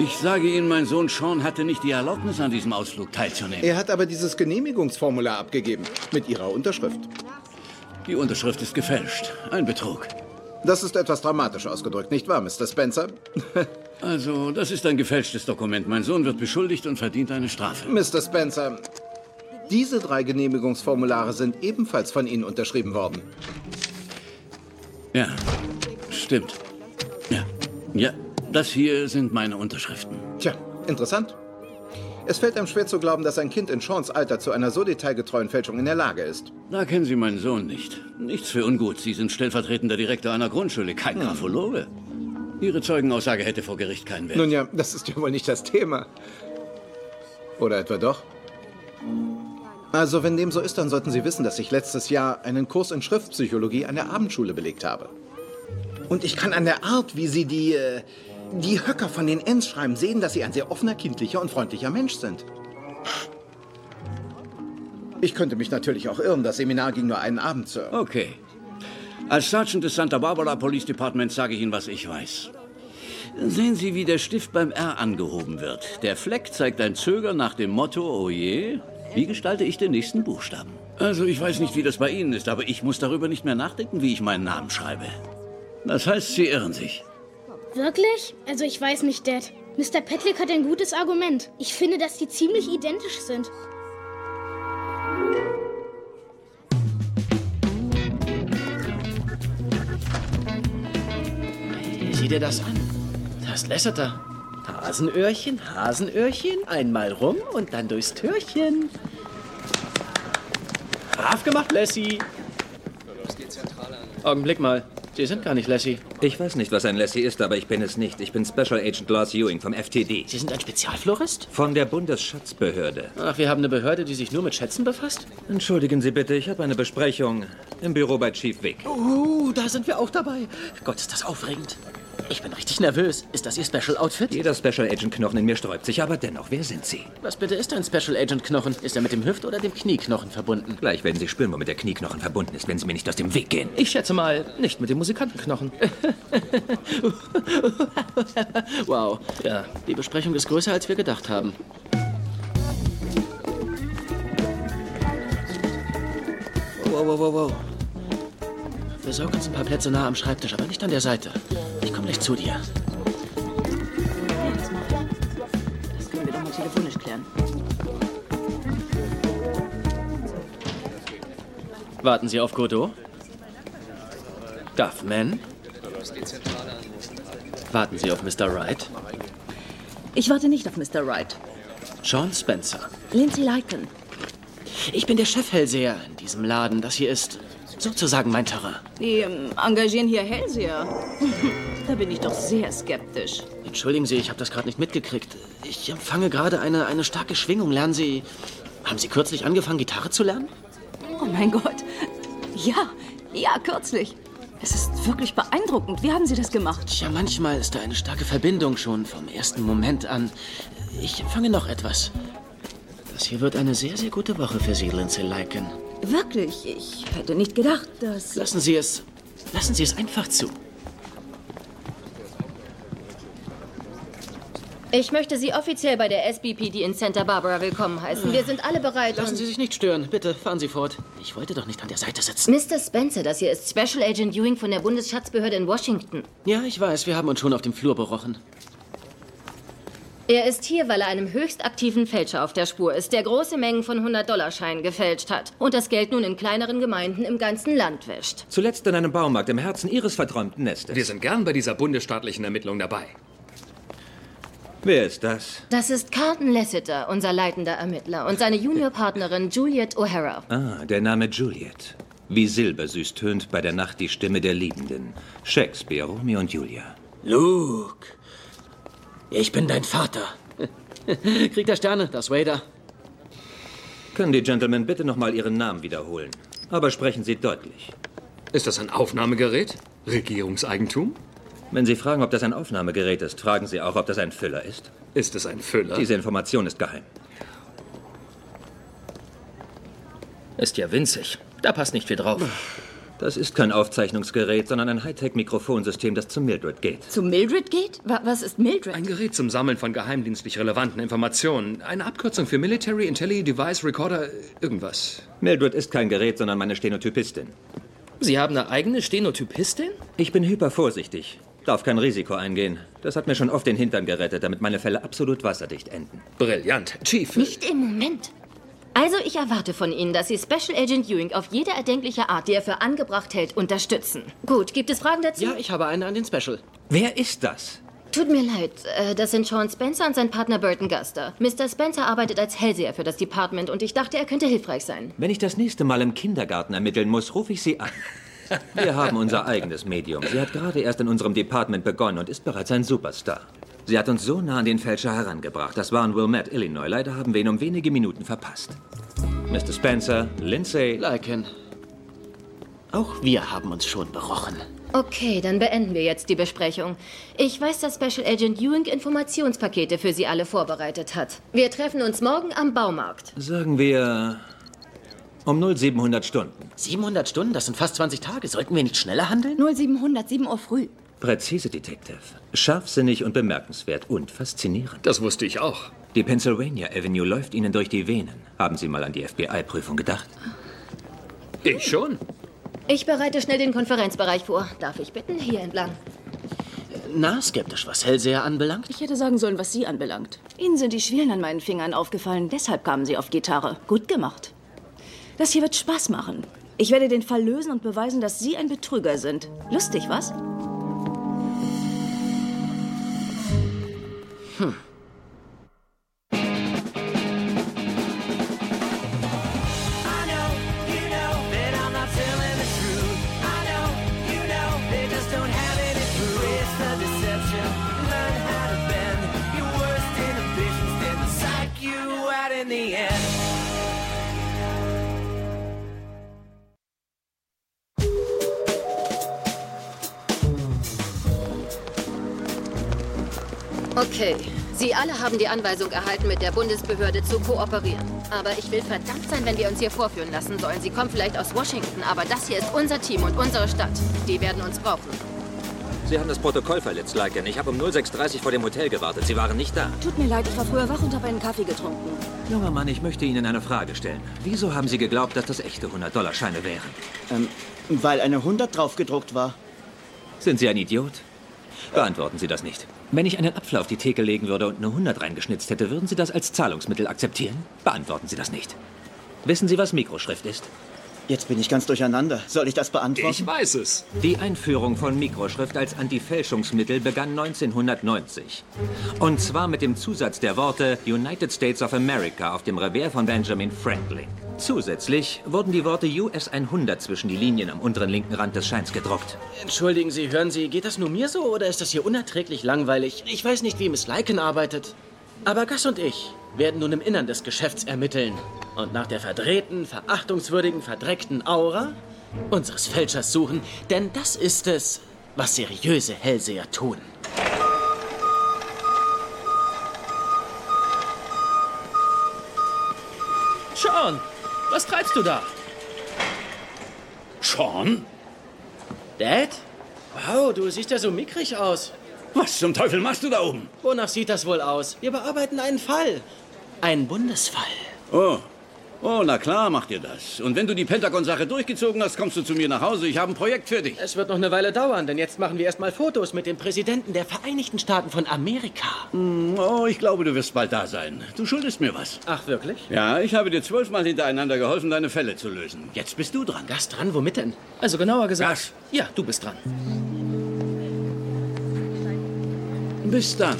Ich sage Ihnen, mein Sohn Sean hatte nicht die Erlaubnis, an diesem Ausflug teilzunehmen. Er hat aber dieses Genehmigungsformular abgegeben. Mit Ihrer Unterschrift. Die Unterschrift ist gefälscht. Ein Betrug. Das ist etwas dramatisch ausgedrückt, nicht wahr, Mr. Spencer? Also, das ist ein gefälschtes Dokument. Mein Sohn wird beschuldigt und verdient eine Strafe. Mr. Spencer, diese drei Genehmigungsformulare sind ebenfalls von Ihnen unterschrieben worden. Ja, stimmt. Ja, ja, das hier sind meine Unterschriften. Tja, interessant. Es fällt einem schwer zu glauben, dass ein Kind in Seans Alter zu einer so detailgetreuen Fälschung in der Lage ist. Da kennen Sie meinen Sohn nicht. Nichts für ungut. Sie sind stellvertretender Direktor einer Grundschule, kein hm. Graphologe. Ihre Zeugenaussage hätte vor Gericht keinen Wert. Nun ja, das ist ja wohl nicht das Thema. Oder etwa doch? Also, wenn dem so ist, dann sollten Sie wissen, dass ich letztes Jahr einen Kurs in Schriftpsychologie an der Abendschule belegt habe. Und ich kann an der Art, wie Sie die, äh, die Höcker von den Ns schreiben, sehen, dass Sie ein sehr offener, kindlicher und freundlicher Mensch sind. Ich könnte mich natürlich auch irren. Das Seminar ging nur einen Abend, Sir. Okay. Als Sergeant des Santa Barbara Police Department sage ich Ihnen, was ich weiß. Sehen Sie, wie der Stift beim R angehoben wird. Der Fleck zeigt ein Zögern nach dem Motto, oh je, wie gestalte ich den nächsten Buchstaben? Also, ich weiß nicht, wie das bei Ihnen ist, aber ich muss darüber nicht mehr nachdenken, wie ich meinen Namen schreibe. Das heißt, Sie irren sich. Wirklich? Also, ich weiß nicht, Dad. Mr. Petlick hat ein gutes Argument. Ich finde, dass die ziemlich identisch sind. Sieh dir das an. Das Lasseter. Hasenöhrchen, Hasenöhrchen, einmal rum und dann durchs Türchen. Brav gemacht, Lassie. Augenblick mal. Sie sind gar nicht Lassie. Ich weiß nicht, was ein Lassie ist, aber ich bin es nicht. Ich bin Special Agent Lars Ewing vom FTD. Sie sind ein Spezialflorist? Von der Bundesschatzbehörde. Ach, wir haben eine Behörde, die sich nur mit Schätzen befasst? Entschuldigen Sie bitte, ich habe eine Besprechung im Büro bei Chief Vic. Oh, da sind wir auch dabei. Gott, ist das aufregend. Ich bin richtig nervös. Ist das Ihr Special Outfit? Jeder Special Agent Knochen in mir sträubt sich, aber dennoch, wer sind Sie? Was bitte ist ein Special Agent Knochen? Ist er mit dem Hüft- oder dem Knieknochen verbunden? Gleich werden Sie spüren, womit der Knieknochen verbunden ist, wenn Sie mir nicht aus dem Weg gehen. Ich schätze mal, nicht mit dem Musikantenknochen. wow. Ja, die Besprechung ist größer, als wir gedacht haben. Wow, wow, wow, wow. Besorg uns ein paar Plätze nah am Schreibtisch, aber nicht an der Seite. Ich komme gleich zu dir. Das können wir doch mal telefonisch klären. Warten Sie auf Godot? Duffman? Warten Sie auf Mr. Wright? Ich warte nicht auf Mr. Wright. Sean Spencer. Lindsay Lycan. Ich bin der Chefhellseher in diesem Laden. Das hier ist sozusagen mein Terrain. Die ähm, engagieren hier Hellseher. bin ich doch sehr skeptisch. Entschuldigen Sie, ich habe das gerade nicht mitgekriegt. Ich empfange gerade eine, eine starke Schwingung. Lernen Sie. Haben Sie kürzlich angefangen, Gitarre zu lernen? Oh mein Gott. Ja, ja, kürzlich. Es ist wirklich beeindruckend. Wie haben Sie das gemacht? Tja, manchmal ist da eine starke Verbindung schon vom ersten Moment an. Ich empfange noch etwas. Das hier wird eine sehr, sehr gute Woche für Sie, Lindsay Lycan. Wirklich, ich hätte nicht gedacht, dass... Lassen Sie es... Lassen Sie es einfach zu. Ich möchte Sie offiziell bei der SBPD in Santa Barbara willkommen heißen. Wir sind alle bereit. Lassen Sie sich nicht stören. Bitte, fahren Sie fort. Ich wollte doch nicht an der Seite sitzen. Mr. Spencer, das hier ist Special Agent Ewing von der Bundesschatzbehörde in Washington. Ja, ich weiß. Wir haben uns schon auf dem Flur berochen. Er ist hier, weil er einem höchst aktiven Fälscher auf der Spur ist, der große Mengen von 100-Dollar-Scheinen gefälscht hat und das Geld nun in kleineren Gemeinden im ganzen Land wäscht. Zuletzt in einem Baumarkt im Herzen Ihres verträumten Nestes. Wir sind gern bei dieser bundesstaatlichen Ermittlung dabei. Wer ist das? Das ist Carlton Lassiter, unser leitender Ermittler, und seine Juniorpartnerin Juliet O'Hara. Ah, der Name Juliet. Wie silbersüß tönt bei der Nacht die Stimme der Liebenden. Shakespeare, Romeo und Julia. Luke, ich bin dein Vater. Krieg der Sterne, das Wader. Können die Gentlemen bitte nochmal Ihren Namen wiederholen? Aber sprechen Sie deutlich. Ist das ein Aufnahmegerät? Regierungseigentum? Wenn Sie fragen, ob das ein Aufnahmegerät ist, fragen Sie auch, ob das ein Füller ist. Ist es ein Füller? Diese Information ist geheim. Ist ja winzig. Da passt nicht viel drauf. Das ist kein Aufzeichnungsgerät, sondern ein Hightech-Mikrofonsystem, das zu Mildred geht. Zu Mildred geht? Wa was ist Mildred? Ein Gerät zum Sammeln von geheimdienstlich relevanten Informationen. Eine Abkürzung für Military Intelli Device Recorder, irgendwas. Mildred ist kein Gerät, sondern meine Stenotypistin. Sie haben eine eigene Stenotypistin? Ich bin hypervorsichtig. Darf kein Risiko eingehen. Das hat mir schon oft den Hintern gerettet, damit meine Fälle absolut wasserdicht enden. Brillant. Chief. Nicht im Moment. Also ich erwarte von Ihnen, dass Sie Special Agent Ewing auf jede erdenkliche Art, die er für angebracht hält, unterstützen. Gut, gibt es Fragen dazu? Ja, ich habe eine an den Special. Wer ist das? Tut mir leid, äh, das sind Sean Spencer und sein Partner Burton Guster. Mr. Spencer arbeitet als Hellseher für das Department und ich dachte, er könnte hilfreich sein. Wenn ich das nächste Mal im Kindergarten ermitteln muss, rufe ich Sie an. Wir haben unser eigenes Medium. Sie hat gerade erst in unserem Department begonnen und ist bereits ein Superstar. Sie hat uns so nah an den Fälscher herangebracht. Das war in Wilmette, Illinois. Leider haben wir ihn um wenige Minuten verpasst. Mr. Spencer, Lindsay. Lycan. Auch wir haben uns schon berochen. Okay, dann beenden wir jetzt die Besprechung. Ich weiß, dass Special Agent Ewing Informationspakete für Sie alle vorbereitet hat. Wir treffen uns morgen am Baumarkt. Sagen wir um 0700 Stunden. 700 Stunden, das sind fast 20 Tage. Sollten wir nicht schneller handeln? 0700, 7 Uhr früh. Präzise, Detective. Scharfsinnig und bemerkenswert und faszinierend. Das wusste ich auch. Die Pennsylvania Avenue läuft Ihnen durch die Venen. Haben Sie mal an die FBI-Prüfung gedacht? Ich schon. Ich bereite schnell den Konferenzbereich vor. Darf ich bitten? Hier entlang. Na, skeptisch, was Hellseher anbelangt? Ich hätte sagen sollen, was Sie anbelangt. Ihnen sind die Schwielen an meinen Fingern aufgefallen, deshalb kamen Sie auf Gitarre. Gut gemacht. Das hier wird Spaß machen. Ich werde den Fall lösen und beweisen, dass Sie ein Betrüger sind. Lustig, was? Hm. Haben die Anweisung erhalten, mit der Bundesbehörde zu kooperieren. Aber ich will verdammt sein, wenn wir uns hier vorführen lassen sollen. Sie kommen vielleicht aus Washington, aber das hier ist unser Team und unsere Stadt. Die werden uns brauchen. Sie haben das Protokoll verletzt, Lycan. Ich habe um 06.30 Uhr vor dem Hotel gewartet. Sie waren nicht da. Tut mir leid, ich war früher wach und habe einen Kaffee getrunken. Junger Mann, ich möchte Ihnen eine Frage stellen. Wieso haben Sie geglaubt, dass das echte 100-Dollar-Scheine wären? Ähm, weil eine 100 draufgedruckt war. Sind Sie ein Idiot? Beantworten Sie das nicht. Wenn ich einen Apfel auf die Theke legen würde und eine 100 reingeschnitzt hätte, würden Sie das als Zahlungsmittel akzeptieren? Beantworten Sie das nicht. Wissen Sie, was Mikroschrift ist? Jetzt bin ich ganz durcheinander. Soll ich das beantworten? Ich weiß es. Die Einführung von Mikroschrift als Antifälschungsmittel begann 1990. Und zwar mit dem Zusatz der Worte United States of America auf dem Revers von Benjamin Franklin. Zusätzlich wurden die Worte US 100 zwischen die Linien am unteren linken Rand des Scheins gedruckt. Entschuldigen Sie, hören Sie, geht das nur mir so oder ist das hier unerträglich langweilig? Ich weiß nicht, wie Miss Lycan arbeitet. Aber Gus und ich werden nun im Innern des Geschäfts ermitteln und nach der verdrehten, verachtungswürdigen, verdreckten Aura unseres Fälschers suchen, denn das ist es, was seriöse Hellseher tun. Sean, was treibst du da? Sean? Dad? Wow, du siehst ja so mickrig aus. Was zum Teufel machst du da oben? Wonach sieht das wohl aus? Wir bearbeiten einen Fall. Einen Bundesfall. Oh. Oh, na klar macht ihr das. Und wenn du die Pentagon-Sache durchgezogen hast, kommst du zu mir nach Hause. Ich habe ein Projekt für dich. Es wird noch eine Weile dauern, denn jetzt machen wir erstmal Fotos mit dem Präsidenten der Vereinigten Staaten von Amerika. Hm, Oh, ich glaube, du wirst bald da sein. Du schuldest mir was. Ach, wirklich? Ja, ich habe dir zwölfmal hintereinander geholfen, deine Fälle zu lösen. Jetzt bist du dran. Gas dran, womit denn? Also genauer gesagt. Gas. Ja, du bist dran. Bis dann.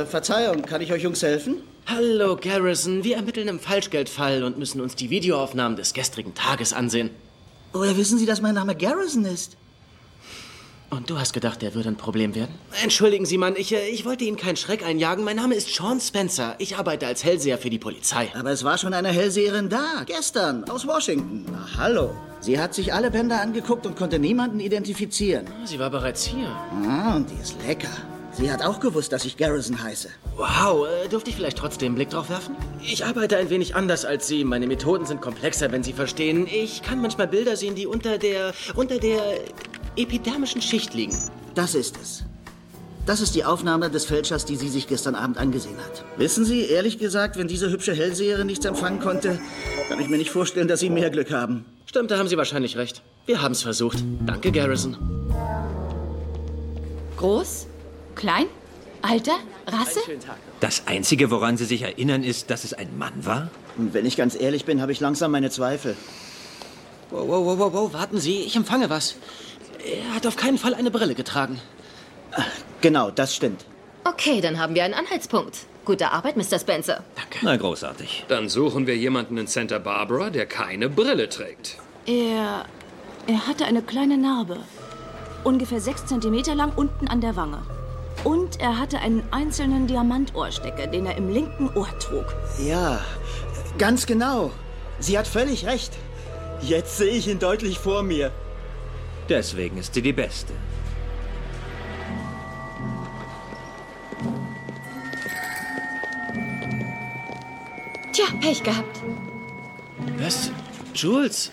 Äh, Verzeihung, kann ich euch Jungs helfen? Hallo, Garrison. Wir ermitteln im Falschgeldfall und müssen uns die Videoaufnahmen des gestrigen Tages ansehen. Woher wissen Sie, dass mein Name Garrison ist? Und du hast gedacht, der würde ein Problem werden? Entschuldigen Sie, Mann, ich, äh, ich wollte Ihnen keinen Schreck einjagen. Mein Name ist Sean Spencer. Ich arbeite als Hellseher für die Polizei. Aber es war schon eine Hellseherin da, gestern, aus Washington. Na, hallo. Sie hat sich alle Bänder angeguckt und konnte niemanden identifizieren. Sie war bereits hier. Ah, und die ist lecker. Sie hat auch gewusst, dass ich Garrison heiße. Wow, äh, dürfte ich vielleicht trotzdem einen Blick drauf werfen? Ich arbeite ein wenig anders als Sie. Meine Methoden sind komplexer, wenn Sie verstehen. Ich kann manchmal Bilder sehen, die unter der, unter der epidermischen Schicht liegen. Das ist es. Das ist die Aufnahme des Fälschers, die sie sich gestern Abend angesehen hat. Wissen Sie, ehrlich gesagt, wenn diese hübsche Hellseherin nichts empfangen konnte, kann ich mir nicht vorstellen, dass Sie mehr Glück haben. Stimmt, da haben Sie wahrscheinlich recht. Wir haben es versucht. Danke, Garrison. Groß? Klein? Alter? Rasse? Das Einzige, woran Sie sich erinnern, ist, dass es ein Mann war? Und wenn ich ganz ehrlich bin, habe ich langsam meine Zweifel. Wow, wow, wow, wow, wow, warten Sie, ich empfange was. Er hat auf keinen Fall eine Brille getragen. Genau, das stimmt. Okay, dann haben wir einen Anhaltspunkt. Gute Arbeit, Mr. Spencer. Na, großartig. Dann suchen wir jemanden in Santa Barbara, der keine Brille trägt. Er. Er hatte eine kleine Narbe. Ungefähr sechs Zentimeter lang unten an der Wange. Und er hatte einen einzelnen Diamantohrstecker, den er im linken Ohr trug. Ja, ganz genau. Sie hat völlig recht. Jetzt sehe ich ihn deutlich vor mir. Deswegen ist sie die Beste. Tja, Pech gehabt. Was? Jules?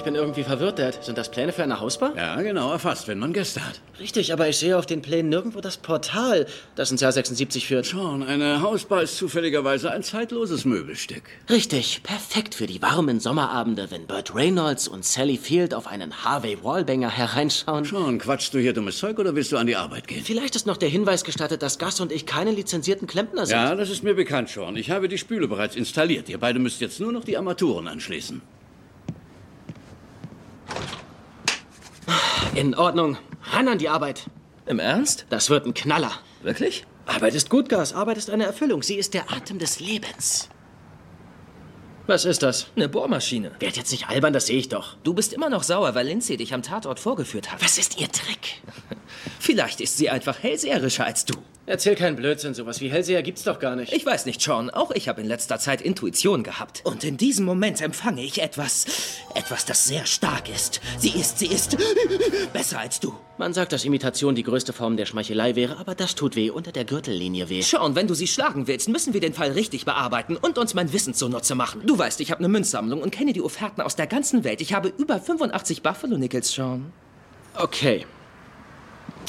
Ich bin irgendwie verwirrt, Dad. Sind das Pläne für eine Hausbar? Ja, genau, erfasst, wenn man Gäste hat. Richtig, aber ich sehe auf den Plänen nirgendwo das Portal, das ins Jahr 76 führt. Schon, eine Hausbar ist zufälligerweise ein zeitloses Möbelstück. Richtig, perfekt für die warmen Sommerabende, wenn Burt Reynolds und Sally Field auf einen Harvey Wallbanger hereinschauen. Schon, quatschst du hier dummes Zeug oder willst du an die Arbeit gehen? Vielleicht ist noch der Hinweis gestattet, dass Gus und ich keine lizenzierten Klempner sind. Ja, das ist mir bekannt schon. Ich habe die Spüle bereits installiert. Ihr beide müsst jetzt nur noch die Armaturen anschließen. In Ordnung. Ran an die Arbeit. Im Ernst? Das wird ein Knaller. Wirklich? Arbeit ist gut, Gas. Arbeit ist eine Erfüllung. Sie ist der Atem des Lebens. Was ist das? Eine Bohrmaschine. Werd jetzt nicht albern, das sehe ich doch. Du bist immer noch sauer, weil Lindsay dich am Tatort vorgeführt hat. Was ist Ihr Trick? Vielleicht ist sie einfach hellseherischer als du. Erzähl keinen Blödsinn. Sowas wie Hellseher gibt's doch gar nicht. Ich weiß nicht, Sean. Auch ich habe in letzter Zeit Intuition gehabt. Und in diesem Moment empfange ich etwas. Etwas, das sehr stark ist. Sie ist, sie ist besser als du. Man sagt, dass Imitation die größte Form der Schmeichelei wäre, aber das tut weh. Unter der Gürtellinie weh. Sean, wenn du sie schlagen willst, müssen wir den Fall richtig bearbeiten und uns mein Wissen zunutze machen. Du weißt, ich habe eine Münzsammlung und kenne die Offerten aus der ganzen Welt. Ich habe über 85 Buffalo Nickels, Sean. Okay.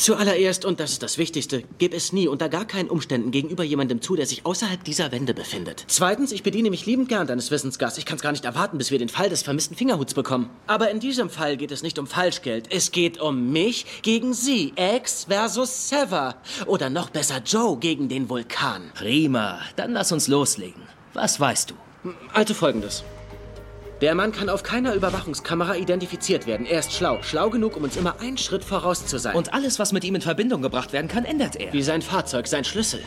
Zuallererst, und das ist das Wichtigste, gib es nie unter gar keinen Umständen gegenüber jemandem zu, der sich außerhalb dieser Wände befindet. Zweitens, ich bediene mich liebend gern deines Wissens, Gas. Ich kann es gar nicht erwarten, bis wir den Fall des vermissten Fingerhuts bekommen. Aber in diesem Fall geht es nicht um Falschgeld. Es geht um mich gegen Sie. X versus Sever. Oder noch besser Joe gegen den Vulkan. Prima. Dann lass uns loslegen. Was weißt du? Also folgendes. Der Mann kann auf keiner Überwachungskamera identifiziert werden. Er ist schlau. Schlau genug, um uns immer einen Schritt voraus zu sein. Und alles, was mit ihm in Verbindung gebracht werden kann, ändert er. Wie sein Fahrzeug, sein Schlüssel.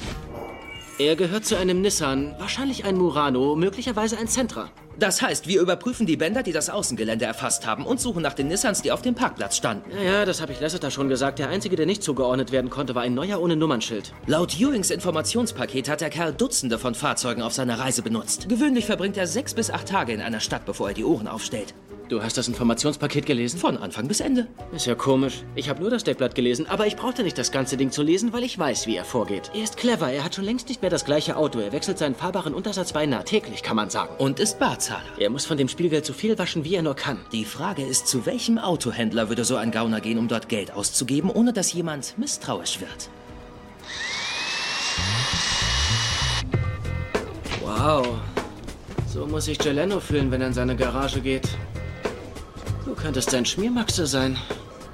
Er gehört zu einem Nissan, wahrscheinlich ein Murano, möglicherweise ein Sentra. Das heißt, wir überprüfen die Bänder, die das Außengelände erfasst haben und suchen nach den Nissans, die auf dem Parkplatz standen. Ja, ja, das habe ich Lasseter schon gesagt. Der einzige, der nicht zugeordnet werden konnte, war ein neuer ohne Nummernschild. Laut Ewings Informationspaket hat der Kerl Dutzende von Fahrzeugen auf seiner Reise benutzt. Gewöhnlich verbringt er sechs bis acht Tage in einer Stadt, bevor er die Ohren aufstellt. Du hast das Informationspaket gelesen? Von Anfang bis Ende. Ist ja komisch. Ich habe nur das Deckblatt gelesen, aber ich brauchte nicht das ganze Ding zu lesen, weil ich weiß, wie er vorgeht. Er ist clever, er hat schon längst nicht mehr das gleiche Auto. Er wechselt seinen fahrbaren Untersatz beinahe täglich, kann man sagen. Und ist Barzahler. Er muss von dem Spielgeld so viel waschen, wie er nur kann. Die Frage ist, zu welchem Autohändler würde so ein Gauner gehen, um dort Geld auszugeben, ohne dass jemand misstrauisch wird? Wow. So muss sich Geleno fühlen, wenn er in seine Garage geht. Könntest sein Schmiermaxe sein.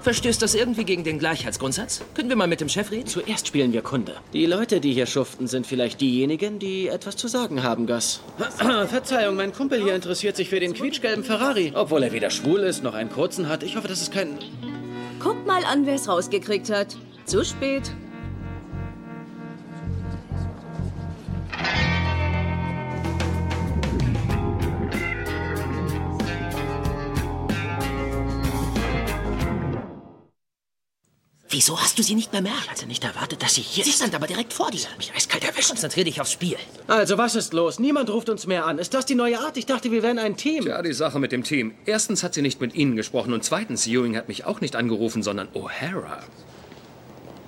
Verstößt das irgendwie gegen den Gleichheitsgrundsatz? Können wir mal mit dem Chef reden? Zuerst spielen wir Kunde. Die Leute, die hier schuften, sind vielleicht diejenigen, die etwas zu sagen haben, Gus. Verzeihung, mein Kumpel hier interessiert sich für den quietschgelben Ferrari. Obwohl er weder schwul ist, noch einen kurzen hat. Ich hoffe, das ist kein... Guck mal an, wer es rausgekriegt hat. Zu spät. Wieso hast du sie nicht bemerkt? Ich hatte nicht erwartet, dass sie hier Sie ist. stand aber direkt vor dir. Mich eiskalt erwischt. Konzentrier dich aufs Spiel. Also, was ist los? Niemand ruft uns mehr an. Ist das die neue Art? Ich dachte, wir wären ein Team. Ja, die Sache mit dem Team. Erstens hat sie nicht mit Ihnen gesprochen und zweitens, Ewing hat mich auch nicht angerufen, sondern O'Hara.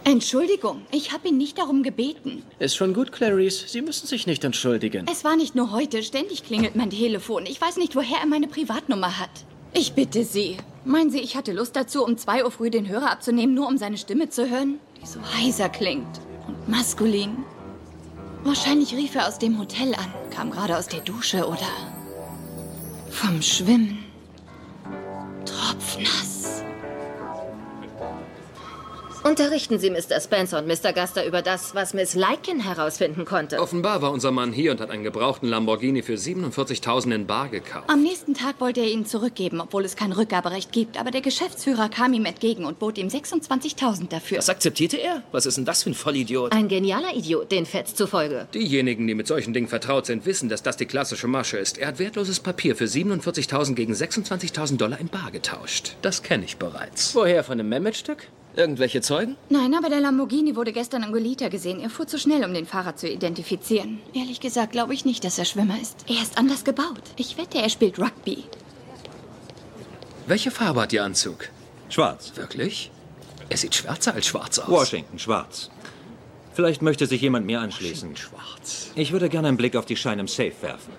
Entschuldigung, ich habe ihn nicht darum gebeten. Ist schon gut, Clarice. Sie müssen sich nicht entschuldigen. Es war nicht nur heute. Ständig klingelt mein Telefon. Ich weiß nicht, woher er meine Privatnummer hat. Ich bitte Sie. Meinen Sie, ich hatte Lust dazu, um 2 Uhr früh den Hörer abzunehmen, nur um seine Stimme zu hören? Die so heiser klingt und maskulin. Wahrscheinlich rief er aus dem Hotel an, kam gerade aus der Dusche oder vom Schwimmen. Tropfnass. Unterrichten Sie Mr. Spencer und Mr. Guster über das, was Miss Lycan herausfinden konnte. Offenbar war unser Mann hier und hat einen gebrauchten Lamborghini für 47.000 in Bar gekauft. Am nächsten Tag wollte er ihn zurückgeben, obwohl es kein Rückgaberecht gibt. Aber der Geschäftsführer kam ihm entgegen und bot ihm 26.000 dafür. Das akzeptierte er? Was ist denn das für ein Vollidiot? Ein genialer Idiot, den Fetz zufolge. Diejenigen, die mit solchen Dingen vertraut sind, wissen, dass das die klassische Masche ist. Er hat wertloses Papier für 47.000 gegen 26.000 Dollar in Bar getauscht. Das kenne ich bereits. Woher? Von einem Mehmet-Stück? Irgendwelche Zeugen? Nein, aber der Lamborghini wurde gestern am Golita gesehen. Er fuhr zu schnell, um den Fahrer zu identifizieren. Ehrlich gesagt glaube ich nicht, dass er Schwimmer ist. Er ist anders gebaut. Ich wette, er spielt Rugby. Welche Farbe hat Ihr Anzug? Schwarz. Wirklich? Er sieht schwärzer als schwarz aus. Washington, schwarz. Vielleicht möchte sich jemand mir anschließen. Schwarz. Ich würde gerne einen Blick auf die Scheine im Safe werfen.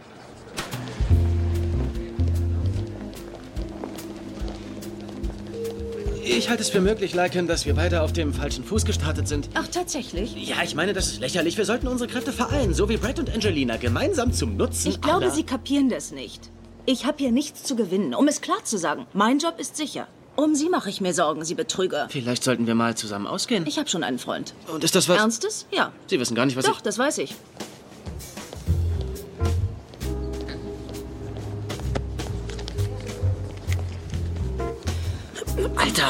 Ich halte es für möglich, Lycan, dass wir beide auf dem falschen Fuß gestartet sind. Ach, tatsächlich? Ja, ich meine, das ist lächerlich. Wir sollten unsere Kräfte vereinen, so wie Brett und Angelina, gemeinsam zum Nutzen Ich glaube, aller. Sie kapieren das nicht. Ich habe hier nichts zu gewinnen. Um es klar zu sagen, mein Job ist sicher. Um Sie mache ich mir Sorgen, Sie Betrüger. Vielleicht sollten wir mal zusammen ausgehen. Ich habe schon einen Freund. Und ist das was... Ernstes? Ja. Sie wissen gar nicht, was Doch, das weiß ich. ich... Alter,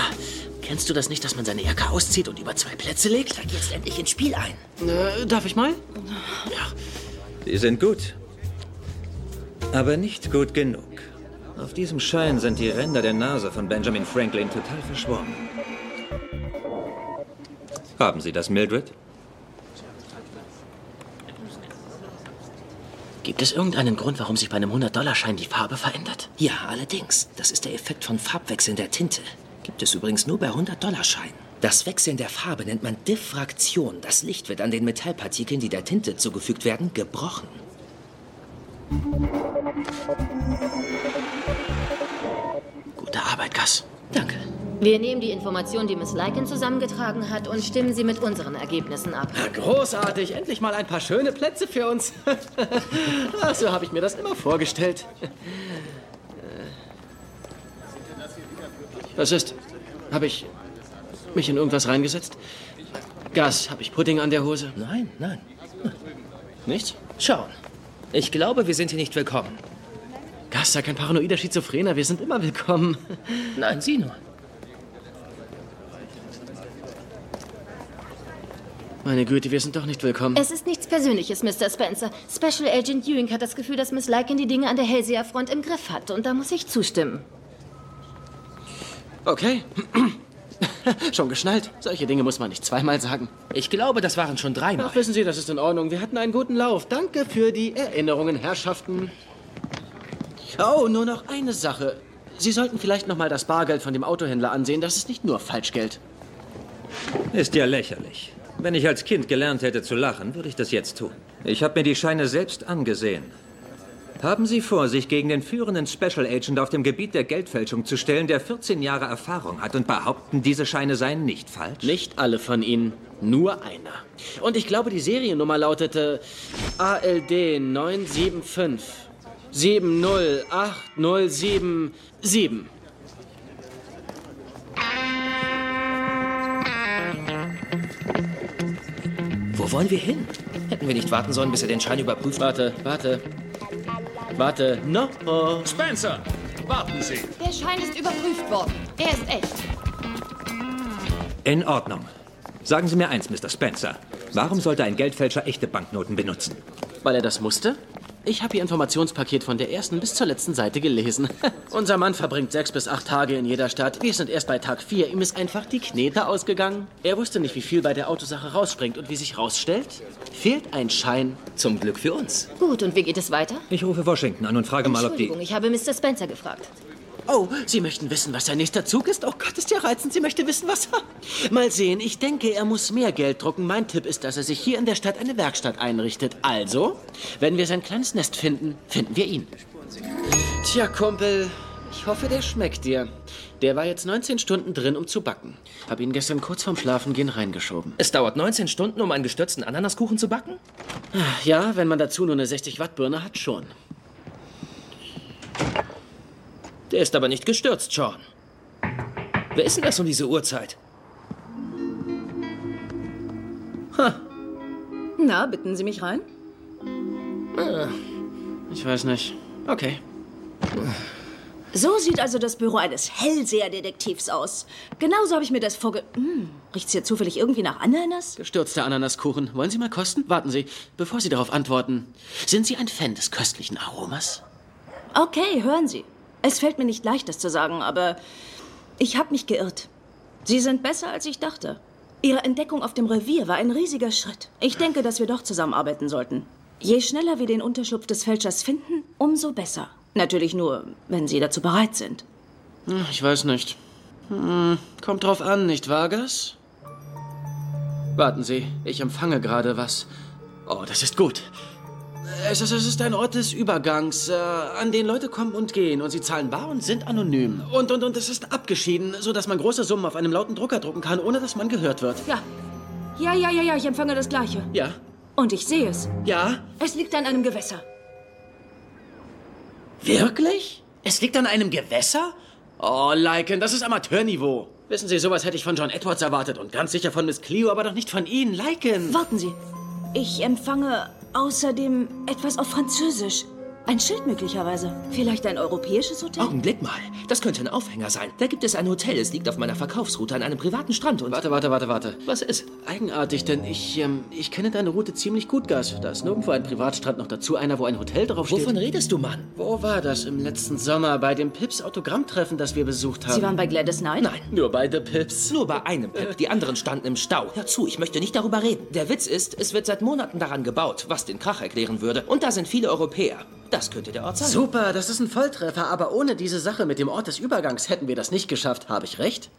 kennst du das nicht, dass man seine Jacke auszieht und über zwei Plätze legt? Steig jetzt endlich ins Spiel ein. Äh, darf ich mal? Sie sind gut. Aber nicht gut genug. Auf diesem Schein sind die Ränder der Nase von Benjamin Franklin total verschwommen. Haben Sie das, Mildred? Gibt es irgendeinen Grund, warum sich bei einem 100-Dollar-Schein die Farbe verändert? Ja, allerdings. Das ist der Effekt von Farbwechseln der Tinte. Gibt es übrigens nur bei 100-Dollar-Scheinen. Das Wechseln der Farbe nennt man Diffraktion. Das Licht wird an den Metallpartikeln, die der Tinte zugefügt werden, gebrochen. Gute Arbeit, Gus. Danke. Wir nehmen die Informationen, die Miss Lycan zusammengetragen hat, und stimmen sie mit unseren Ergebnissen ab. Ja, großartig. Endlich mal ein paar schöne Plätze für uns. So habe ich mir das immer vorgestellt. Was ist? Habe ich mich in irgendwas reingesetzt? Gas, habe ich Pudding an der Hose? Nein, nein. Nichts? Schauen. Ich glaube, wir sind hier nicht willkommen. Gas, sei kein paranoider Schizophrener. Wir sind immer willkommen. Nein, Sie nur. Meine Güte, wir sind doch nicht willkommen. Es ist nichts Persönliches, Mr. Spencer. Special Agent Ewing hat das Gefühl, dass Miss Lycan die Dinge an der Hellseher-Front im Griff hat. Und da muss ich zustimmen. Okay. schon geschnallt. Solche Dinge muss man nicht zweimal sagen. Ich glaube, das waren schon dreimal. Ach, wissen Sie, das ist in Ordnung. Wir hatten einen guten Lauf. Danke für die Erinnerungen, Herrschaften. Oh, nur noch eine Sache. Sie sollten vielleicht noch mal das Bargeld von dem Autohändler ansehen. Das ist nicht nur Falschgeld. Ist ja lächerlich. Wenn ich als Kind gelernt hätte zu lachen, würde ich das jetzt tun. Ich habe mir die Scheine selbst angesehen. Haben Sie vor, sich gegen den führenden Special Agent auf dem Gebiet der Geldfälschung zu stellen, der 14 Jahre Erfahrung hat und behaupten, diese Scheine seien nicht falsch? Nicht alle von ihnen, nur einer. Und ich glaube, die Seriennummer lautete ALD 975 70807. Wo wollen wir hin? Hätten wir nicht warten sollen, bis er den Schein überprüft? Warte, warte. Warte. No. Oh. Spencer, warten Sie. Der Schein ist überprüft worden. Er ist echt. In Ordnung. Sagen Sie mir eins, Mr. Spencer. Warum sollte ein Geldfälscher echte Banknoten benutzen? Weil er das musste? Ich habe Ihr Informationspaket von der ersten bis zur letzten Seite gelesen. Unser Mann verbringt sechs bis acht Tage in jeder Stadt. Wir sind erst bei Tag vier. Ihm ist einfach die Knete ausgegangen. Er wusste nicht, wie viel bei der Autosache rausspringt. Und wie sich rausstellt, fehlt ein Schein. Zum Glück für uns. Gut, und wie geht es weiter? Ich rufe Washington an und frage mal, ob die... Entschuldigung, ich habe Mr. Spencer gefragt. Oh, Sie möchten wissen, was sein nächster Zug ist? Oh Gott, ist ja reizend. Sie möchte wissen, was... Mal sehen, ich denke, er muss mehr Geld drucken. Mein Tipp ist, dass er sich hier in der Stadt eine Werkstatt einrichtet. Also, wenn wir sein kleines Nest finden, finden wir ihn. Tja, Kumpel, ich hoffe, der schmeckt dir. Der war jetzt 19 Stunden drin, um zu backen. Hab ihn gestern kurz vorm Schlafengehen reingeschoben. Es dauert 19 Stunden, um einen gestürzten Ananaskuchen zu backen? Ja, wenn man dazu nur eine 60-Watt-Birne hat, schon. Der ist aber nicht gestürzt, Sean. Wer ist denn das um diese Uhrzeit? Na, bitten Sie mich rein? Ich weiß nicht. Okay. So sieht also das Büro eines Hellseher-Detektivs aus. Genauso habe ich mir das vorge... Hm, riecht's hier zufällig irgendwie nach Ananas? Gestürzter Ananaskuchen. Wollen Sie mal kosten? Warten Sie, bevor Sie darauf antworten. Sind Sie ein Fan des köstlichen Aromas? Okay, hören Sie. Es fällt mir nicht leicht, das zu sagen, aber ich habe mich geirrt. Sie sind besser, als ich dachte. Ihre Entdeckung auf dem Revier war ein riesiger Schritt. Ich denke, dass wir doch zusammenarbeiten sollten. Je schneller wir den Unterschlupf des Fälschers finden, umso besser. Natürlich nur, wenn Sie dazu bereit sind. Hm, Ich weiß nicht. Hm, kommt drauf an, nicht wahr, Gus? Warten Sie, ich empfange gerade was. Oh, das ist gut. Es ist, es ist ein Ort des Übergangs, äh, an den Leute kommen und gehen und sie zahlen bar und sind anonym. Und, und, und es ist abgeschieden, sodass man große Summen auf einem lauten Drucker drucken kann, ohne dass man gehört wird. Ja. Ja, ja, ja, ja, ich empfange das Gleiche. Ja? Und ich sehe es. Ja? Es liegt an einem Gewässer. Wirklich? Es liegt an einem Gewässer? Oh, Lycan, das ist Amateurniveau. Wissen Sie, sowas hätte ich von John Edwards erwartet und ganz sicher von Miss Cleo, aber doch nicht von Ihnen, Lycan. Warten Sie. Ich empfange außerdem etwas auf Französisch. Ein Schild möglicherweise. Vielleicht ein europäisches Hotel? Augenblick mal. Das könnte ein Aufhänger sein. Da gibt es ein Hotel. Es liegt auf meiner Verkaufsroute an einem privaten Strand und... Warte, warte, warte, warte. Was ist? Eigenartig, denn ich, ähm, ich kenne deine Route ziemlich gut, Gas. Da ist nirgendwo ein Privatstrand, noch dazu einer, wo ein Hotel draufsteht. Wovon redest du, Mann? Wo war das? Im letzten Sommer bei dem Pips Autogrammtreffen, das wir besucht haben. Sie waren bei Gladys Knight? Nein. Nur bei The Pips. Nur bei einem Pip. Die anderen standen im Stau. Hör zu, ich möchte nicht darüber reden. Der Witz ist, es wird seit Monaten daran gebaut, was den Krach erklären würde. Und da sind viele Europäer. Das könnte der Ort sein. Super, das ist ein Volltreffer, aber ohne diese Sache mit dem Ort des Übergangs hätten wir das nicht geschafft. Habe ich recht?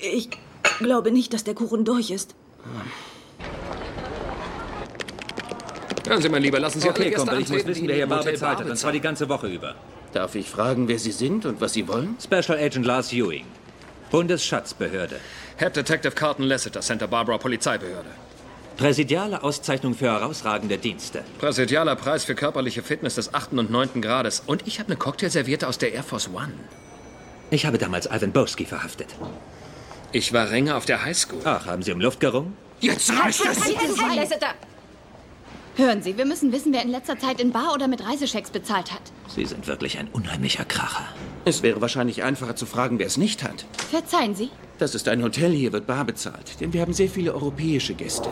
Ich glaube nicht, dass der Kuchen durch ist. Hören Sie, mein Lieber, lassen Sie Okay, Kumpel, ich muss wissen, wer hier bar bezahlt hat. Und zwar die ganze Woche über. Darf ich fragen, wer Sie sind und was Sie wollen? Special Agent Lars Ewing. Bundesschatzbehörde. Head Detective Carlton Lasseter, Santa Barbara Polizeibehörde. Präsidiale Auszeichnung für herausragende Dienste. Präsidialer Preis für körperliche Fitness des 8. und 9. Grades. Und ich habe eine Cocktailserviette aus der Air Force One. Ich habe damals Ivan Boski verhaftet. Ich war Ränger auf der Highschool. Ach, haben Sie um Luft gerungen? Jetzt reicht es! Hören Sie, wir müssen wissen, wer in letzter Zeit in Bar oder mit Reisechecks bezahlt hat. Sie sind wirklich ein unheimlicher Kracher. Es wäre wahrscheinlich einfacher zu fragen, wer es nicht hat. Verzeihen Sie. Das ist ein Hotel, hier wird bar bezahlt, denn wir haben sehr viele europäische Gäste.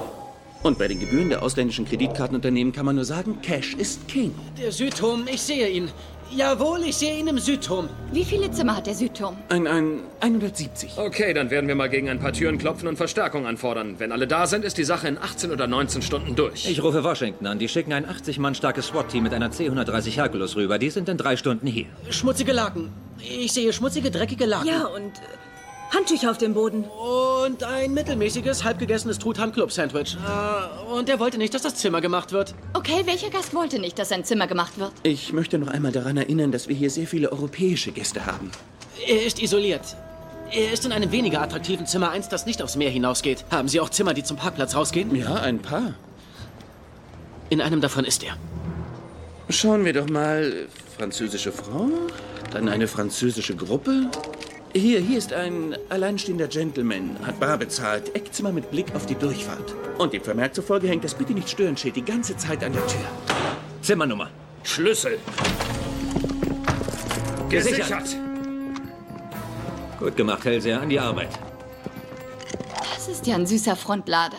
Und bei den Gebühren der ausländischen Kreditkartenunternehmen kann man nur sagen, Cash ist King. Der Südturm, ich sehe ihn. Jawohl, ich sehe ihn im Südturm. Wie viele Zimmer hat der Südturm? Ein, ein 170. Okay, dann werden wir mal gegen ein paar Türen klopfen und Verstärkung anfordern. Wenn alle da sind, ist die Sache in 18 oder 19 Stunden durch. Ich rufe Washington an. Die schicken ein 80 Mann starkes SWAT-Team mit einer C-130 Hercules rüber. Die sind in drei Stunden hier. Schmutzige Laken. Ich sehe schmutzige, dreckige Laken. Ja, und äh, Handtücher auf dem Boden. Und ein mittelmäßiges, halbgegessenes Truthahn-Club-Sandwich. Äh, und er wollte nicht, dass das Zimmer gemacht wird. Okay, welcher Gast wollte nicht, dass sein Zimmer gemacht wird? Ich möchte noch einmal daran erinnern, dass wir hier sehr viele europäische Gäste haben. Er ist isoliert. Er ist in einem weniger attraktiven Zimmer, eins, das nicht aufs Meer hinausgeht. Haben Sie auch Zimmer, die zum Parkplatz rausgehen? Ja, ein paar. In einem davon ist er. Schauen wir doch mal. Französische Frau, dann eine französische Gruppe. Hier, hier ist ein alleinstehender Gentleman, hat bar bezahlt, Eckzimmer mit Blick auf die Durchfahrt. Und dem Vermerk zufolge hängt das bitte nicht stören Schild die ganze Zeit an der Tür. Zimmernummer. Schlüssel. Gesichert. Gut gemacht, Hellseher. An die Arbeit. Das ist ja ein süßer Frontlader.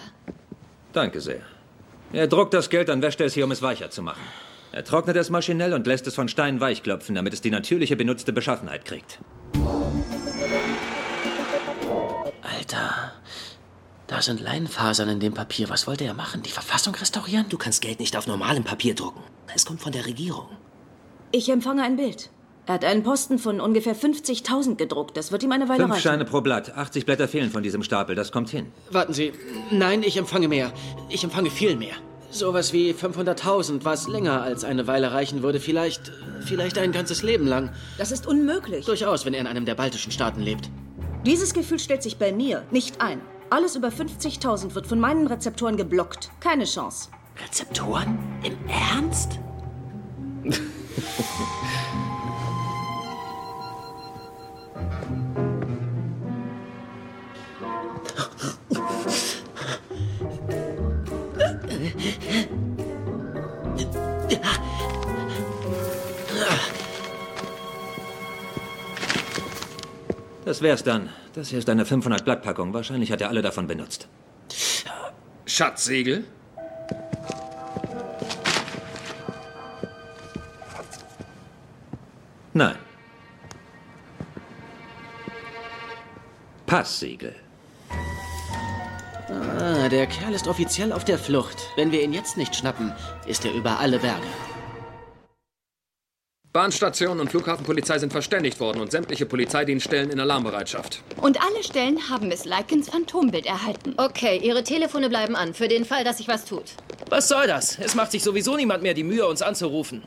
Danke sehr. Er druckt das Geld, dann wäscht er es hier, um es weicher zu machen. Er trocknet es maschinell und lässt es von Stein weich klopfen, damit es die natürliche benutzte Beschaffenheit kriegt. Alter, da sind Leinfasern in dem Papier. Was wollte er machen? Die Verfassung restaurieren? Du kannst Geld nicht auf normalem Papier drucken. Es kommt von der Regierung. Ich empfange ein Bild. Er hat einen Posten von ungefähr 50.000 gedruckt. Das wird ihm eine Weile Fünf reichen. Scheine pro Blatt. 80 Blätter fehlen von diesem Stapel. Das kommt hin. Warten Sie. Nein, ich empfange mehr. Ich empfange viel mehr. Sowas wie 500.000, was länger als eine Weile reichen würde. Vielleicht, vielleicht ein ganzes Leben lang. Das ist unmöglich. Durchaus, wenn er in einem der baltischen Staaten lebt. Dieses Gefühl stellt sich bei mir nicht ein. Alles über 50.000 wird von meinen Rezeptoren geblockt. Keine Chance. Rezeptoren? Im Ernst? Das wär's dann. Das hier ist eine 500-Blatt-Packung. Wahrscheinlich hat er alle davon benutzt. Schatzsegel? Nein. Passsiegel. Ah, der Kerl ist offiziell auf der Flucht. Wenn wir ihn jetzt nicht schnappen, ist er über alle Berge. Bahnstation und Flughafenpolizei sind verständigt worden und sämtliche Polizeidienststellen in Alarmbereitschaft. Und alle Stellen haben Miss Likens Phantombild erhalten. Okay, Ihre Telefone bleiben an, für den Fall, dass sich was tut. Was soll das? Es macht sich sowieso niemand mehr die Mühe, uns anzurufen.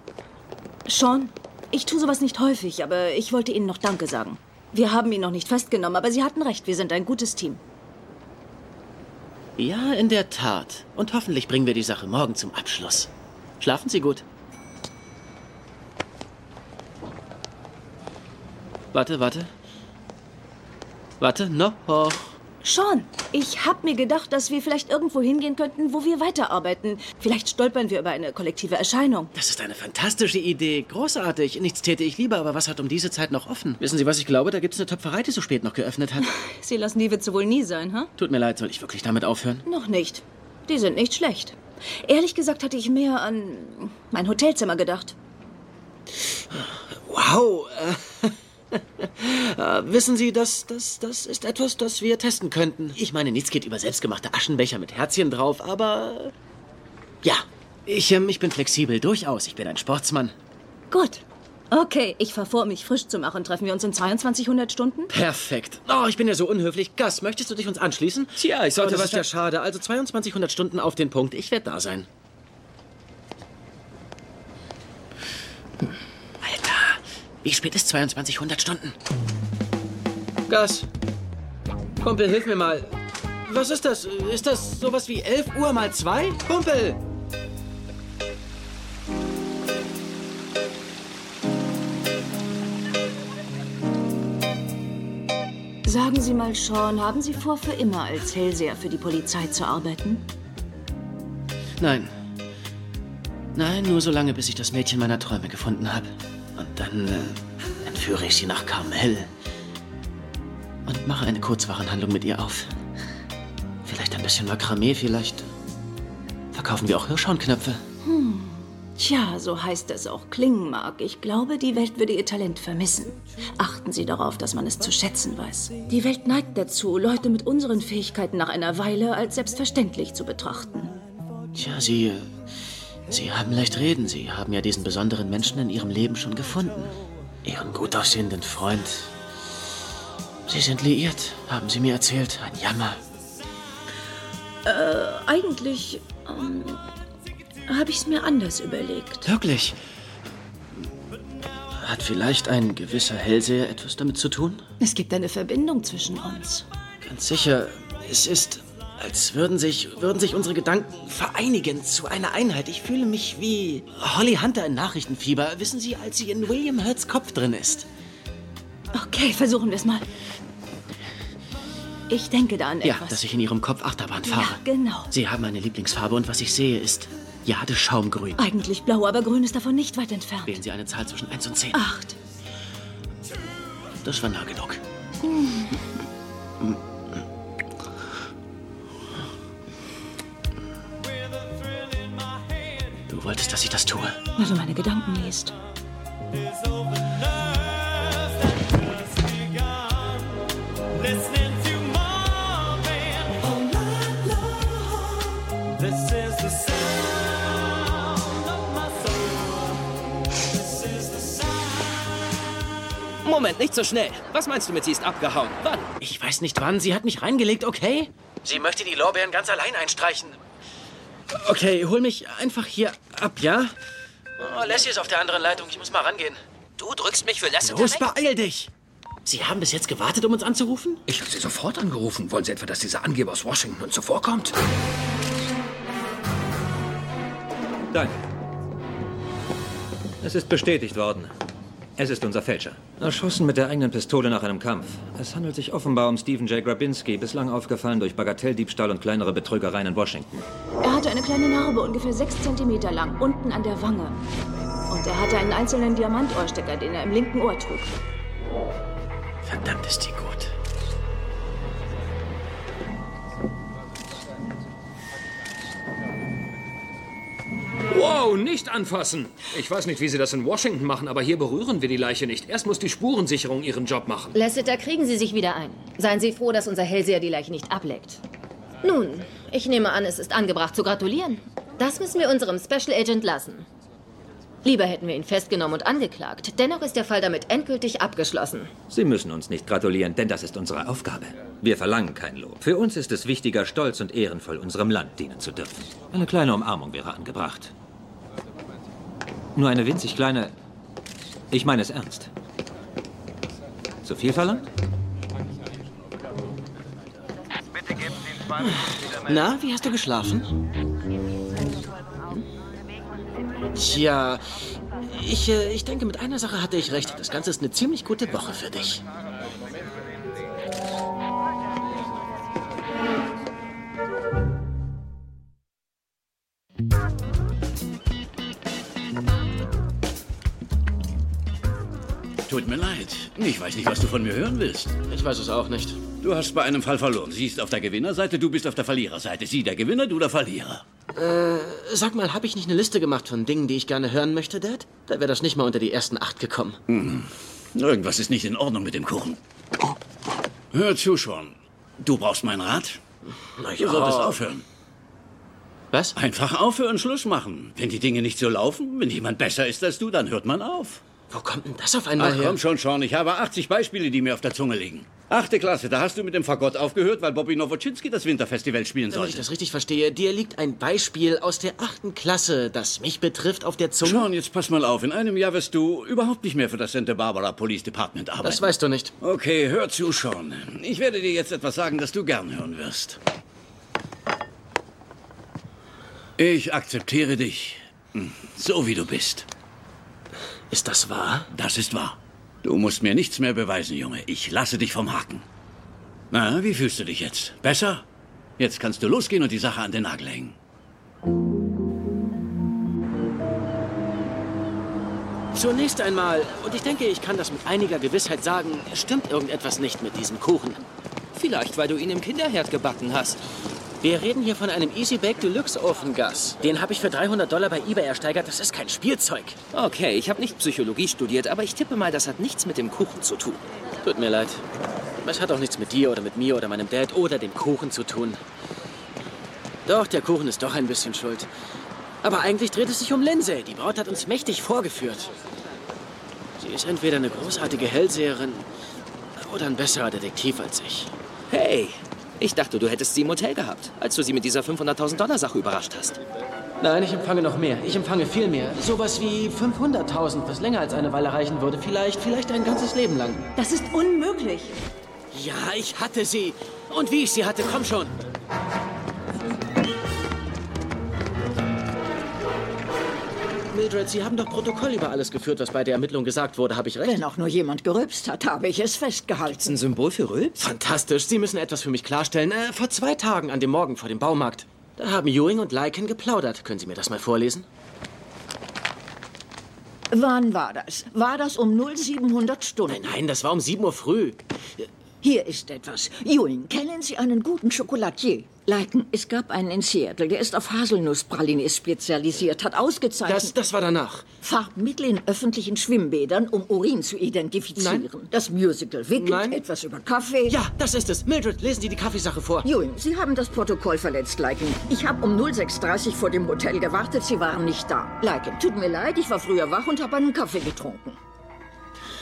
Sean, ich tue sowas nicht häufig, aber ich wollte Ihnen noch Danke sagen. Wir haben ihn noch nicht festgenommen, aber Sie hatten recht, wir sind ein gutes Team. Ja, in der Tat. Und hoffentlich bringen wir die Sache morgen zum Abschluss. Schlafen Sie gut. Warte, warte. Warte, noch. Sean, ich hab mir gedacht, dass wir vielleicht irgendwo hingehen könnten, wo wir weiterarbeiten. Vielleicht stolpern wir über eine kollektive Erscheinung. Das ist eine fantastische Idee. Großartig. Nichts täte ich lieber, aber was hat um diese Zeit noch offen? Wissen Sie, was ich glaube? Da gibt es eine Töpferei, die so spät noch geöffnet hat. Sie lassen die Witze wohl nie sein, ha? Tut mir leid, soll ich wirklich damit aufhören? Noch nicht. Die sind nicht schlecht. Ehrlich gesagt hatte ich mehr an mein Hotelzimmer gedacht. Wow. Äh, wissen Sie, das, das, das ist etwas, das wir testen könnten. Ich meine, nichts geht über selbstgemachte Aschenbecher mit Herzchen drauf, aber... Ja, ich, ähm, ich bin flexibel, durchaus. Ich bin ein Sportsmann. Gut. Okay, ich fahr vor, mich frisch zu machen. Treffen wir uns in 2200 Stunden? Perfekt. Oh, ich bin ja so unhöflich. Gas, möchtest du dich uns anschließen? Tja, ich sollte oh, das was ist ja schade. Also 2200 Stunden auf den Punkt. Ich werde da sein. Hm. Alter, wie spät ist 2200 Stunden? Gas. Kumpel, hilf mir mal. Was ist das? Ist das sowas wie 11 Uhr mal 2? Kumpel! Sagen Sie mal, Sean, haben Sie vor, für immer als Hellseher für die Polizei zu arbeiten? Nein. Nein, nur so lange, bis ich das Mädchen meiner Träume gefunden habe. Und dann äh, entführe ich sie nach Carmel. Und mache eine Kurzwarenhandlung mit ihr auf. Vielleicht ein bisschen Makramee, vielleicht verkaufen wir auch Hirschhornknöpfe. Hm. Tja, so heißt es auch klingen mag. Ich glaube, die Welt würde ihr Talent vermissen. Achten Sie darauf, dass man es zu schätzen weiß. Die Welt neigt dazu, Leute mit unseren Fähigkeiten nach einer Weile als selbstverständlich zu betrachten. Tja, Sie. Sie haben leicht reden. Sie haben ja diesen besonderen Menschen in Ihrem Leben schon gefunden. Ihren gut aussehenden Freund. Sie sind liiert, haben Sie mir erzählt. Ein Jammer. Äh, eigentlich ähm, habe ich es mir anders überlegt. Wirklich? Hat vielleicht ein gewisser Hellseher etwas damit zu tun? Es gibt eine Verbindung zwischen uns. Ganz sicher. Es ist, als würden sich, würden sich unsere Gedanken vereinigen zu einer Einheit. Ich fühle mich wie Holly Hunter in Nachrichtenfieber. Wissen Sie, als sie in William Hurts Kopf drin ist. Okay, versuchen wir es mal. Ich denke da an Ja, etwas. dass ich in Ihrem Kopf Achterbahn fahre. Ja, genau. Sie haben eine Lieblingsfarbe und was ich sehe ist Jadeschaumgrün. Eigentlich blau, aber grün ist davon nicht weit entfernt. Wählen Sie eine Zahl zwischen 1 und 10. Acht. Das war nah genug. Wolltest, dass ich das tue. Weil du meine Gedanken liest. Moment, nicht so schnell. Was meinst du mit, sie ist abgehauen? Wann? Ich weiß nicht wann. Sie hat mich reingelegt, okay? Sie möchte die Lorbeeren ganz allein einstreichen. Okay, hol mich einfach hier ab, ja? Oh, Lassie ist auf der anderen Leitung. Ich muss mal rangehen. Du drückst mich für Lasseter Los, beeil dich! Sie haben bis jetzt gewartet, um uns anzurufen? Ich habe Sie sofort angerufen. Wollen Sie etwa, dass dieser Angeber aus Washington uns zuvorkommt? Danke. Es ist bestätigt worden. Es ist unser Fälscher. Erschossen mit der eigenen Pistole nach einem Kampf. Es handelt sich offenbar um Stephen J. Grabinski, bislang aufgefallen durch Bagatelldiebstahl und kleinere Betrügereien in Washington. Er hatte eine kleine Narbe, ungefähr sechs Zentimeter lang, unten an der Wange. Und er hatte einen einzelnen Diamantohrstecker, den er im linken Ohr trug. Verdammt ist die gut. Wow, nicht anfassen! Ich weiß nicht, wie Sie das in Washington machen, aber hier berühren wir die Leiche nicht. Erst muss die Spurensicherung ihren Job machen. Lasseter, kriegen Sie sich wieder ein. Seien Sie froh, dass unser Hellseher die Leiche nicht ableckt. Nun, ich nehme an, es ist angebracht zu gratulieren. Das müssen wir unserem Special Agent lassen. Lieber hätten wir ihn festgenommen und angeklagt. Dennoch ist der Fall damit endgültig abgeschlossen. Sie müssen uns nicht gratulieren, denn das ist unsere Aufgabe. Wir verlangen kein Lob. Für uns ist es wichtiger, stolz und ehrenvoll unserem Land dienen zu dürfen. Eine kleine Umarmung wäre angebracht. Nur eine winzig kleine. Ich meine es ernst. Zu viel verlangt? Na, wie hast du geschlafen? Tja, ich, äh, ich denke, mit einer Sache hatte ich recht. Das Ganze ist eine ziemlich gute Woche für dich. Ich weiß nicht, was du von mir hören willst. Ich weiß es auch nicht. Du hast bei einem Fall verloren. Sie ist auf der Gewinnerseite, du bist auf der Verliererseite. Sie der Gewinner, du der Verlierer. Äh, sag mal, habe ich nicht eine Liste gemacht von Dingen, die ich gerne hören möchte, Dad? Da wäre das nicht mal unter die ersten acht gekommen. Hm. Irgendwas ist nicht in Ordnung mit dem Kuchen. Hör zu schon. Du brauchst meinen Rat? Na Du solltest aufhören. Was? Einfach aufhören, Schluss machen. Wenn die Dinge nicht so laufen, wenn jemand besser ist als du, dann hört man auf. Wo kommt denn das auf einmal Ach her? komm schon, Sean. Ich habe 80 Beispiele, die mir auf der Zunge liegen. Achte Klasse, da hast du mit dem Fagott aufgehört, weil Bobby Nowoczynski das Winterfestival spielen Wenn ich sollte. das richtig verstehe, dir liegt ein Beispiel aus der achten Klasse, das mich betrifft, auf der Zunge. Sean, jetzt pass mal auf. In einem Jahr wirst du überhaupt nicht mehr für das Santa Barbara Police Department arbeiten. Das weißt du nicht. Okay, hör zu, Sean. Ich werde dir jetzt etwas sagen, das du gern hören wirst. Ich akzeptiere dich, hm, so wie du bist. Ist das wahr? Das ist wahr. Du musst mir nichts mehr beweisen, Junge. Ich lasse dich vom Haken. Na, wie fühlst du dich jetzt? Besser? Jetzt kannst du losgehen und die Sache an den Nagel hängen. Zunächst einmal, und ich denke, ich kann das mit einiger Gewissheit sagen, stimmt irgendetwas nicht mit diesem Kuchen. Vielleicht, weil du ihn im Kinderherd gebacken hast. Wir reden hier von einem Easy Bake Deluxe Ofengas. Den habe ich für 300 Dollar bei eBay ersteigert. Das ist kein Spielzeug. Okay, ich habe nicht Psychologie studiert, aber ich tippe mal, das hat nichts mit dem Kuchen zu tun. Tut mir leid. Es hat auch nichts mit dir oder mit mir oder meinem Dad oder dem Kuchen zu tun. Doch, der Kuchen ist doch ein bisschen schuld. Aber eigentlich dreht es sich um Lindsay. Die Braut hat uns mächtig vorgeführt. Sie ist entweder eine großartige Hellseherin oder ein besserer Detektiv als ich. Hey, ich dachte, du hättest sie im Hotel gehabt, als du sie mit dieser 500.000 Dollar Sache überrascht hast. Nein, ich empfange noch mehr. Ich empfange viel mehr. Sowas wie 500.000, was länger als eine Weile reichen würde. Vielleicht, vielleicht ein ganzes Leben lang. Das ist unmöglich. Ja, ich hatte sie. Und wie ich sie hatte, komm schon. Mildred, Sie haben doch Protokoll über alles geführt, was bei der Ermittlung gesagt wurde. Habe ich recht? Wenn auch nur jemand gerülpst hat, habe ich es festgehalten. Ein Symbol für Rülps? Fantastisch. Sie müssen etwas für mich klarstellen. Äh, vor zwei Tagen an dem Morgen vor dem Baumarkt. Da haben Ewing und Lycan geplaudert. Können Sie mir das mal vorlesen? Wann war das? War das um 0700 Stunden? Nein, das war um 7 Uhr früh. Hier ist etwas. Ewing, kennen Sie einen guten Schokolatier? Leiken, es gab einen in Seattle, der ist auf Haselnusspralines spezialisiert, hat ausgezeichnet... Das, das war danach. Farbmittel in öffentlichen Schwimmbädern, um Urin zu identifizieren. Nein. Das Musical Wicked, Nein. etwas über Kaffee. Ja, das ist es. Mildred, lesen Sie die Kaffeesache vor. Ewing, Sie haben das Protokoll verletzt, Leiken. Ich habe um 06.30 Uhr vor dem Hotel gewartet, Sie waren nicht da. Leiken, tut mir leid, ich war früher wach und habe einen Kaffee getrunken.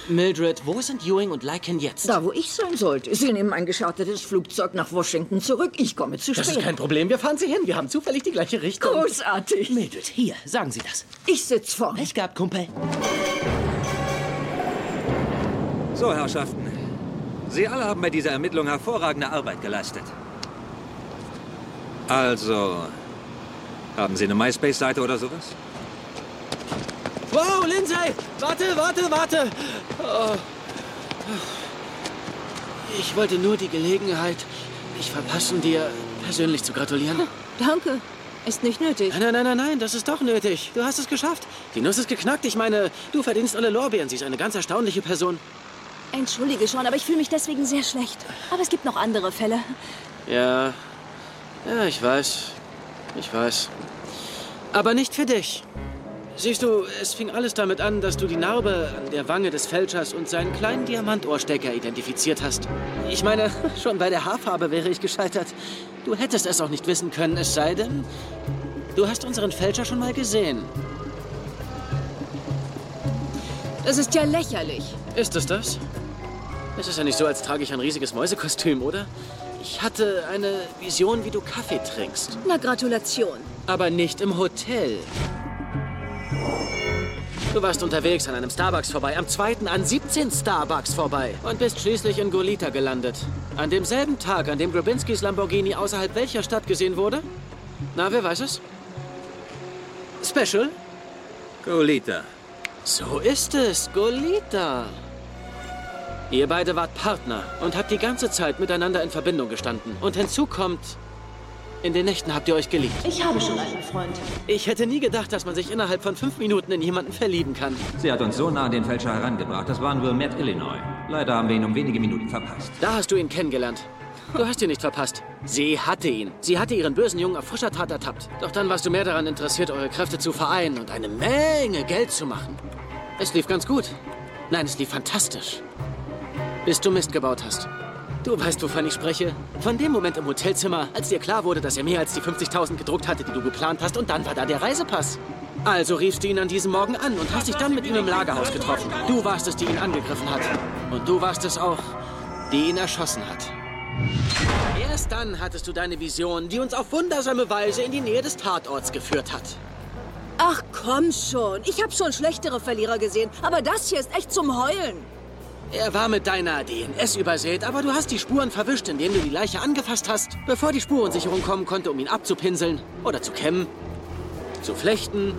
Mildred, wo sind Ewing und Lycan jetzt? Da, wo ich sein sollte. Sie nehmen ein geschartertes Flugzeug nach Washington zurück. Ich komme zu spät. Das ist kein Problem. Wir fahren Sie hin. Wir haben zufällig die gleiche Richtung. Großartig. Mildred, hier, sagen Sie das. Ich sitz vorne. Pech gehabt, Kumpel. So, Herrschaften. Sie alle haben bei dieser Ermittlung hervorragende Arbeit geleistet. Also, haben Sie eine MySpace-Seite oder sowas? Wow, Lindsay! Warte, warte, warte! Oh. Ich wollte nur die Gelegenheit, nicht verpassen, dir persönlich zu gratulieren. Danke. Ist nicht nötig. Nein, nein, nein, nein, nein, das ist doch nötig. Du hast es geschafft. Die Nuss ist geknackt. Ich meine, du verdienst alle Lorbeeren. Sie ist eine ganz erstaunliche Person. Entschuldige schon, aber ich fühle mich deswegen sehr schlecht. Aber es gibt noch andere Fälle. Ja, ja, ich weiß. Ich weiß. Aber nicht für dich. Siehst du, es fing alles damit an, dass du die Narbe an der Wange des Fälschers und seinen kleinen Diamantohrstecker identifiziert hast. Ich meine, schon bei der Haarfarbe wäre ich gescheitert. Du hättest es auch nicht wissen können, es sei denn, du hast unseren Fälscher schon mal gesehen. Das ist ja lächerlich. Ist es das? Es ist ja nicht so, als trage ich ein riesiges Mäusekostüm, oder? Ich hatte eine Vision, wie du Kaffee trinkst. Na, Gratulation. Aber nicht im Hotel. Du warst unterwegs an einem Starbucks vorbei, am zweiten an 17 Starbucks vorbei und bist schließlich in Golita gelandet. An demselben Tag, an dem Grabinskis Lamborghini außerhalb welcher Stadt gesehen wurde? Na, wer weiß es? Special? Golita. So ist es, Golita. Ihr beide wart Partner und habt die ganze Zeit miteinander in Verbindung gestanden. Und hinzu kommt, in den Nächten habt ihr euch geliebt. Ich habe schon einen Freund. Ich hätte nie gedacht, dass man sich innerhalb von fünf Minuten in jemanden verlieben kann. Sie hat uns so nah an den Fälscher herangebracht. Das war in Wilmette, Illinois. Leider haben wir ihn um wenige Minuten verpasst. Da hast du ihn kennengelernt. Du hast ihn nicht verpasst. Sie hatte ihn. Sie hatte ihren bösen Jungen auf frischer Tat ertappt. Doch dann warst du mehr daran interessiert, eure Kräfte zu vereinen und eine Menge Geld zu machen. Es lief ganz gut. Nein, es lief fantastisch. Bis du Mist gebaut hast. Du weißt, wovon ich spreche. Von dem Moment im Hotelzimmer, als dir klar wurde, dass er mehr als die 50.000 gedruckt hatte, die du geplant hast, und dann war da der Reisepass. Also riefst du ihn an diesem Morgen an und hast dich dann mit ihm im Lagerhaus getroffen. Du warst es, die ihn angegriffen hat. Und du warst es auch, die ihn erschossen hat. Erst dann hattest du deine Vision, die uns auf wundersame Weise in die Nähe des Tatorts geführt hat. Ach komm schon. Ich habe schon schlechtere Verlierer gesehen. Aber das hier ist echt zum Heulen. Er war mit deiner DNS übersät, aber du hast die Spuren verwischt, indem du die Leiche angefasst hast, bevor die Spurensicherung kommen konnte, um ihn abzupinseln oder zu kämmen, zu flechten,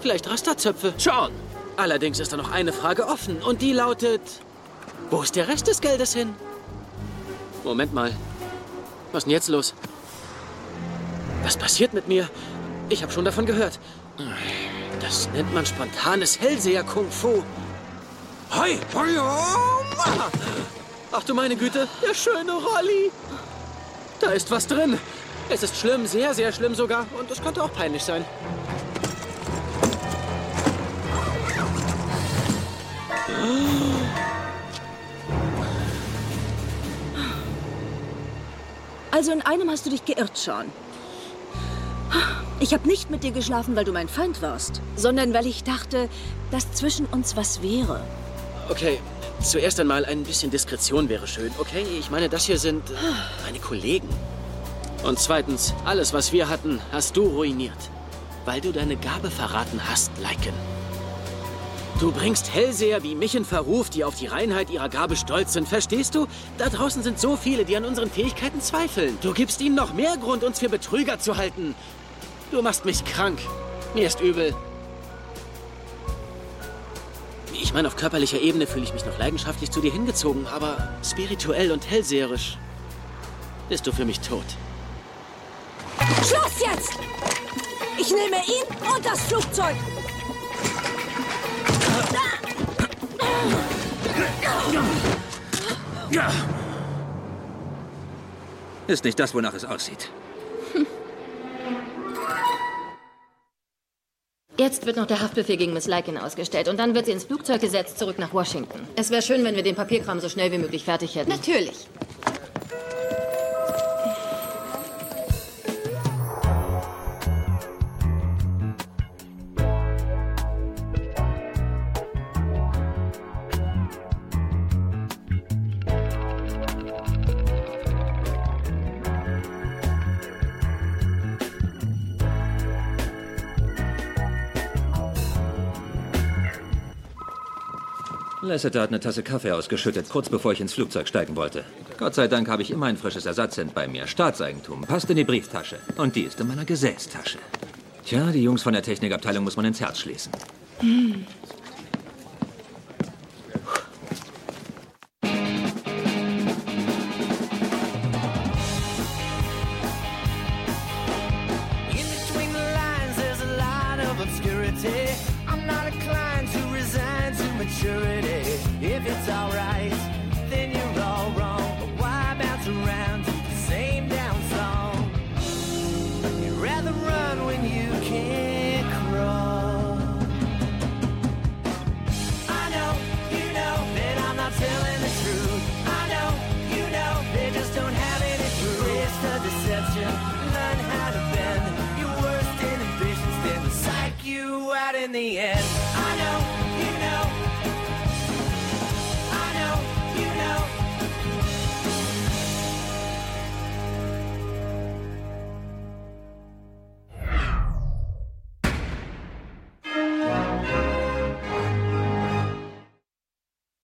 vielleicht Rasterzöpfe. Schon. Allerdings ist da noch eine Frage offen und die lautet, wo ist der Rest des Geldes hin? Moment mal. Was ist denn jetzt los? Was passiert mit mir? Ich habe schon davon gehört. Das nennt man spontanes Hellseher-Kung-Fu. Hi! Ach du meine Güte, der schöne Rolli. Da ist was drin. Es ist schlimm, sehr, sehr schlimm sogar. Und es könnte auch peinlich sein. Also in einem hast du dich geirrt, Sean. Ich habe nicht mit dir geschlafen, weil du mein Feind warst, sondern weil ich dachte, dass zwischen uns was wäre. Okay, zuerst einmal ein bisschen Diskretion wäre schön, okay? Ich meine, das hier sind äh, meine Kollegen. Und zweitens, alles, was wir hatten, hast du ruiniert. Weil du deine Gabe verraten hast, Lycan. Du bringst Hellseher wie mich in Verruf, die auf die Reinheit ihrer Gabe stolz sind. Verstehst du? Da draußen sind so viele, die an unseren Fähigkeiten zweifeln. Du gibst ihnen noch mehr Grund, uns für Betrüger zu halten. Du machst mich krank. Mir ist übel. Ich meine, auf körperlicher Ebene fühle ich mich noch leidenschaftlich zu dir hingezogen, aber spirituell und hellseherisch bist du für mich tot. Schluss jetzt! Ich nehme ihn und das Flugzeug. Ja. Ist nicht das, wonach es aussieht. Jetzt wird noch der Haftbefehl gegen Miss Lycan ausgestellt und dann wird sie ins Flugzeug gesetzt, zurück nach Washington. Es wäre schön, wenn wir den Papierkram so schnell wie möglich fertig hätten. Natürlich. Lasseter hat eine Tasse Kaffee ausgeschüttet, kurz bevor ich ins Flugzeug steigen wollte. Gott sei Dank habe ich immer ein frisches Ersatzhemd bei mir. Staatseigentum. Passt in die Brieftasche. Und die ist in meiner Gesäßtasche. Tja, die Jungs von der Technikabteilung muss man ins Herz schließen. Hm.